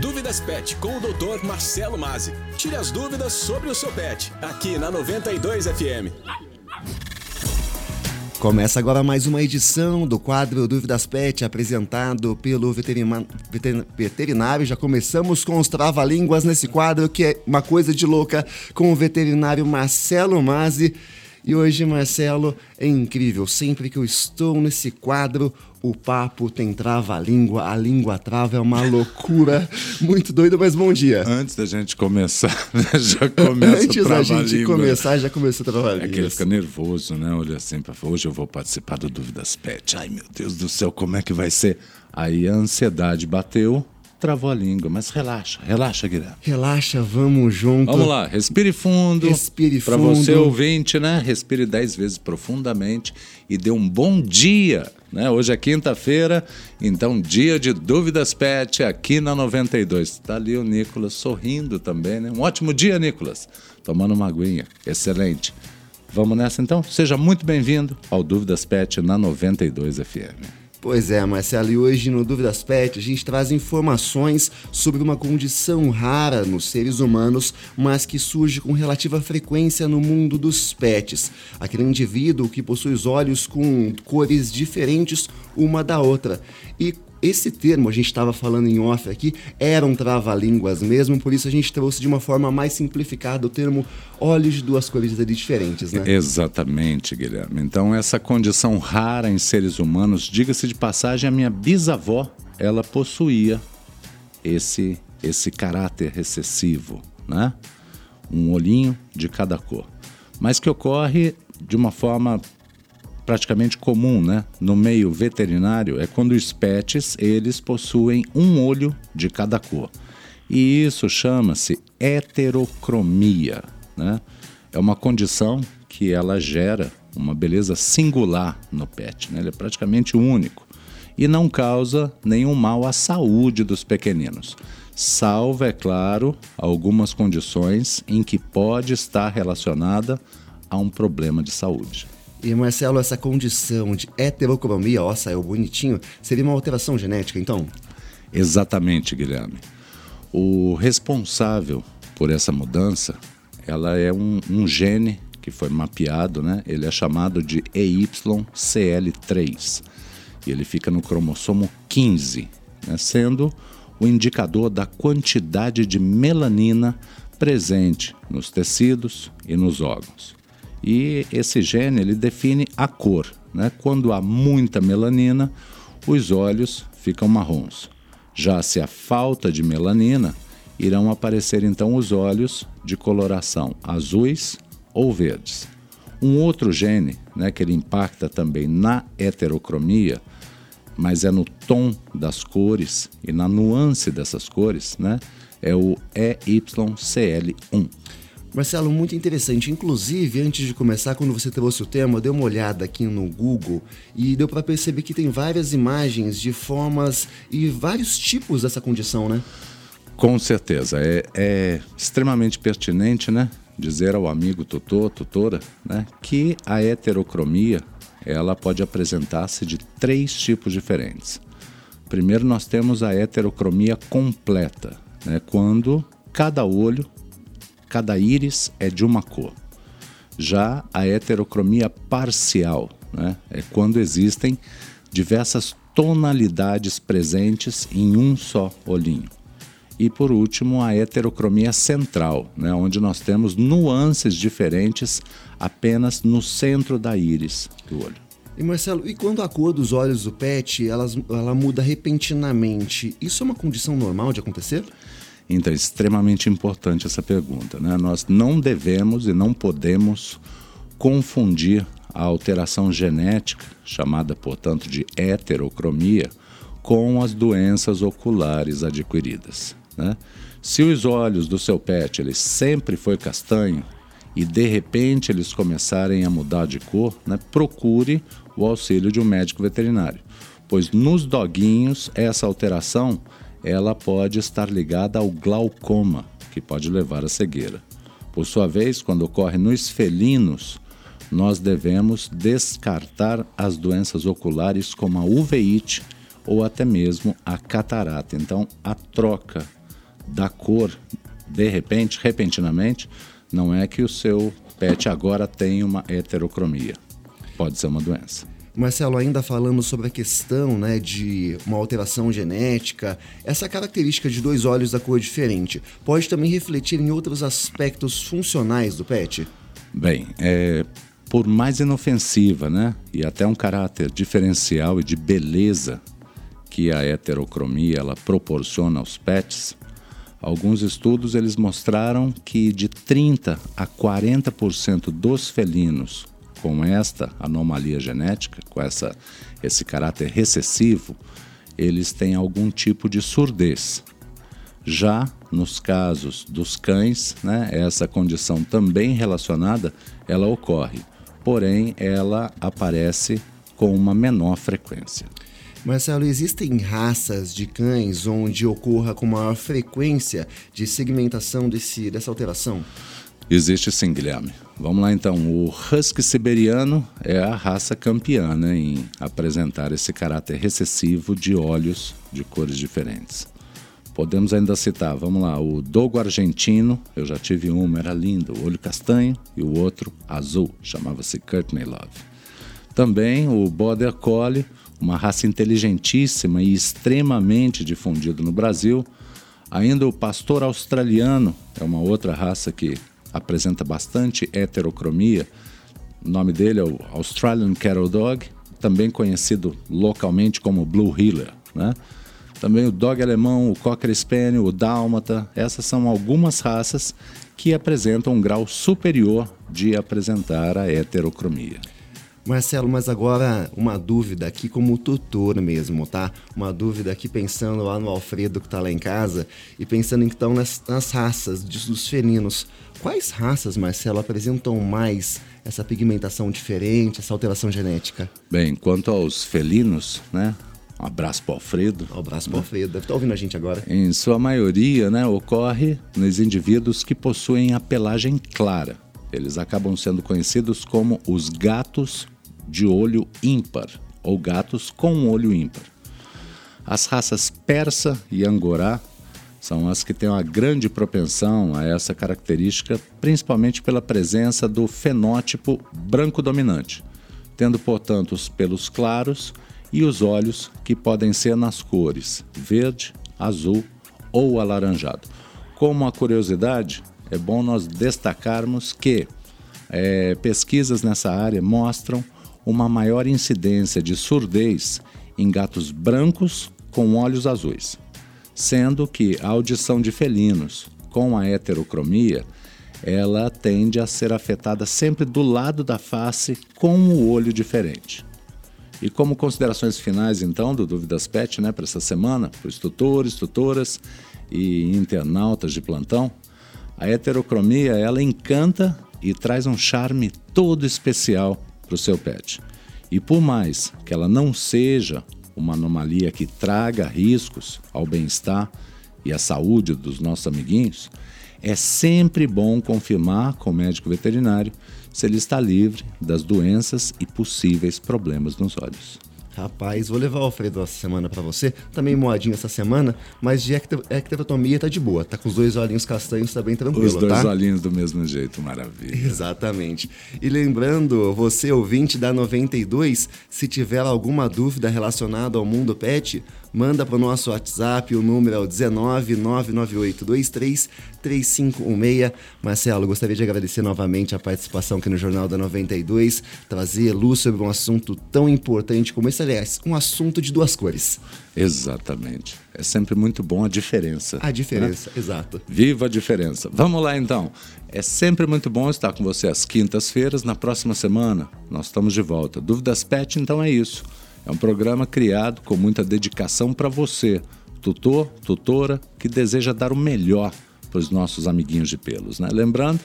Dúvidas Pet com o Dr. Marcelo Mazzi. Tire as dúvidas sobre o seu pet, aqui na 92 FM. Começa agora mais uma edição do quadro Dúvidas Pet, apresentado pelo veterinário. Já começamos com os trava-línguas nesse quadro, que é uma coisa de louca, com o veterinário Marcelo Mazzi. E hoje, Marcelo, é incrível. Sempre que eu estou nesse quadro, o papo tem trava-língua, a língua trava, é uma loucura. Muito doido, mas bom dia. Antes da gente começar, já começa Antes da gente começar, já começou a travar É que ele fica nervoso, né? Olha assim, hoje eu vou participar do Dúvidas Pet. Ai, meu Deus do céu, como é que vai ser? Aí a ansiedade bateu, travou a língua, mas relaxa, relaxa, Guilherme. Relaxa, vamos junto. Vamos lá, respire fundo. Respire fundo. Para você ouvinte, né? Respire dez vezes profundamente e dê um bom dia. Né? Hoje é quinta-feira, então dia de dúvidas pet aqui na 92. Está ali o Nicolas sorrindo também, né? Um ótimo dia, Nicolas. Tomando uma aguinha, excelente. Vamos nessa então? Seja muito bem-vindo ao Dúvidas Pet na 92 FM. Pois é, Marcelo, e hoje no Dúvidas Pet a gente traz informações sobre uma condição rara nos seres humanos, mas que surge com relativa frequência no mundo dos pets. Aquele indivíduo que possui os olhos com cores diferentes uma da outra. E esse termo, a gente estava falando em off aqui, eram trava-línguas mesmo, por isso a gente trouxe de uma forma mais simplificada o termo olhos de duas cores diferentes, né? Exatamente, Guilherme. Então, essa condição rara em seres humanos, diga-se de passagem, a minha bisavó, ela possuía esse, esse caráter recessivo, né? Um olhinho de cada cor. Mas que ocorre de uma forma praticamente comum né, no meio veterinário é quando os pets eles possuem um olho de cada cor. E isso chama-se heterocromia. Né? É uma condição que ela gera uma beleza singular no pet. Né? Ele é praticamente único e não causa nenhum mal à saúde dos pequeninos. Salvo, é claro, algumas condições em que pode estar relacionada a um problema de saúde. E Marcelo, essa condição de heterocromia, ó, saiu bonitinho, seria uma alteração genética, então? Exatamente, Guilherme. O responsável por essa mudança, ela é um, um gene que foi mapeado, né? Ele é chamado de EYCL3 e ele fica no cromossomo 15, né? sendo o indicador da quantidade de melanina presente nos tecidos e nos órgãos. E esse gene ele define a cor. Né? Quando há muita melanina, os olhos ficam marrons. Já se há falta de melanina, irão aparecer então os olhos de coloração azuis ou verdes. Um outro gene, né, que ele impacta também na heterocromia, mas é no tom das cores e na nuance dessas cores, né, é o EYCL1. Marcelo, muito interessante. Inclusive, antes de começar, quando você trouxe o tema, eu dei uma olhada aqui no Google e deu para perceber que tem várias imagens de formas e vários tipos dessa condição, né? Com certeza. É, é extremamente pertinente, né? Dizer ao amigo tutor, tutora, né? Que a heterocromia ela pode apresentar-se de três tipos diferentes. Primeiro, nós temos a heterocromia completa, né? Quando cada olho cada íris é de uma cor. Já a heterocromia parcial né, é quando existem diversas tonalidades presentes em um só olhinho. E por último, a heterocromia central, né, onde nós temos nuances diferentes apenas no centro da íris do olho. E Marcelo, e quando a cor dos olhos do pet elas, ela muda repentinamente, isso é uma condição normal de acontecer? Então, é extremamente importante essa pergunta. Né? Nós não devemos e não podemos confundir a alteração genética, chamada, portanto, de heterocromia, com as doenças oculares adquiridas. Né? Se os olhos do seu pet ele sempre foi castanho e de repente eles começarem a mudar de cor, né, procure o auxílio de um médico veterinário, pois nos doguinhos essa alteração ela pode estar ligada ao glaucoma, que pode levar à cegueira. Por sua vez, quando ocorre nos felinos, nós devemos descartar as doenças oculares como a uveíte ou até mesmo a catarata. Então, a troca da cor de repente, repentinamente, não é que o seu pet agora tem uma heterocromia. Pode ser uma doença. Marcelo, ainda falando sobre a questão né, de uma alteração genética, essa característica de dois olhos da cor diferente pode também refletir em outros aspectos funcionais do pet? Bem, é, por mais inofensiva né, e até um caráter diferencial e de beleza que a heterocromia ela proporciona aos pets, alguns estudos eles mostraram que de 30 a 40% dos felinos com esta anomalia genética, com essa, esse caráter recessivo, eles têm algum tipo de surdez. Já nos casos dos cães, né, essa condição também relacionada, ela ocorre, porém ela aparece com uma menor frequência. Marcelo, existem raças de cães onde ocorra com maior frequência de segmentação desse, dessa alteração? Existe sim, Guilherme. Vamos lá então. O Husky siberiano é a raça campeã né, em apresentar esse caráter recessivo de olhos de cores diferentes. Podemos ainda citar, vamos lá, o Dogo argentino, eu já tive um, era lindo, olho castanho, e o outro azul, chamava-se Courtney Love. Também o Border Collie, uma raça inteligentíssima e extremamente difundida no Brasil. Ainda o pastor australiano, é uma outra raça que apresenta bastante heterocromia. O nome dele é o Australian Cattle Dog, também conhecido localmente como Blue Heeler. Né? Também o dog alemão, o Cocker Spaniel, o Dálmata. Essas são algumas raças que apresentam um grau superior de apresentar a heterocromia. Marcelo, mas agora uma dúvida aqui como tutor mesmo, tá? Uma dúvida aqui pensando lá no Alfredo que está lá em casa e pensando então nas, nas raças dos felinos. Quais raças, Marcelo, apresentam mais essa pigmentação diferente, essa alteração genética? Bem, quanto aos felinos, né? Um abraço para o Alfredo. Um abraço para o Alfredo, deve estar tá ouvindo a gente agora. Em sua maioria, né, ocorre nos indivíduos que possuem a pelagem clara. Eles acabam sendo conhecidos como os gatos de olho ímpar ou gatos com olho ímpar. As raças persa e angorá são as que têm uma grande propensão a essa característica, principalmente pela presença do fenótipo branco dominante, tendo, portanto, os pelos claros e os olhos que podem ser nas cores verde, azul ou alaranjado. Como uma curiosidade, é bom nós destacarmos que é, pesquisas nessa área mostram uma maior incidência de surdez em gatos brancos com olhos azuis, sendo que a audição de felinos com a heterocromia ela tende a ser afetada sempre do lado da face com o olho diferente. E como considerações finais, então, do Dúvidas Pet, né, para essa semana, para os tutores, tutoras e internautas de plantão, a heterocromia, ela encanta e traz um charme todo especial para o seu pet. E por mais que ela não seja uma anomalia que traga riscos ao bem-estar e à saúde dos nossos amiguinhos, é sempre bom confirmar com o médico veterinário se ele está livre das doenças e possíveis problemas nos olhos. Rapaz, vou levar o Alfredo essa semana para você. Também tá moadinho essa semana, mas de ecterotomia tá de boa. Tá com os dois olhinhos castanhos, tá bem tranquilo, Os dois tá? olhinhos do mesmo jeito, maravilha. Exatamente. E lembrando, você ouvinte da 92, se tiver alguma dúvida relacionada ao mundo pet, manda para o nosso WhatsApp, o número é o 19 99823 3516. Marcelo, gostaria de agradecer novamente a participação aqui no Jornal da 92, trazer luz sobre um assunto tão importante como esse, aliás, um assunto de duas cores. Exatamente. É sempre muito bom a diferença. A diferença, né? exato. Viva a diferença. Vamos lá então. É sempre muito bom estar com você às quintas-feiras. Na próxima semana, nós estamos de volta. Dúvidas Pet, então é isso. É um programa criado com muita dedicação para você, tutor, tutora, que deseja dar o melhor para os nossos amiguinhos de pelos. Né? Lembrando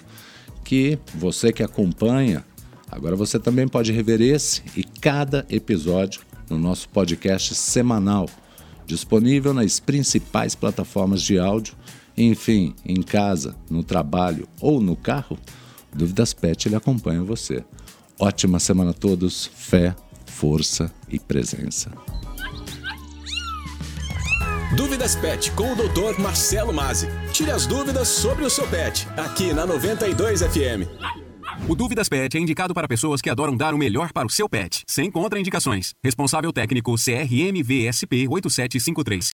que você que acompanha, agora você também pode rever esse e cada episódio no nosso podcast semanal, disponível nas principais plataformas de áudio, enfim, em casa, no trabalho ou no carro. Dúvidas Pet ele acompanha você. Ótima semana a todos, fé, força e presença. Dúvidas Pet com o Dr. Marcelo Mazzi. Tire as dúvidas sobre o seu pet, aqui na 92 FM. O Dúvidas Pet é indicado para pessoas que adoram dar o melhor para o seu pet, sem contraindicações. Responsável técnico CRM VSP 8753.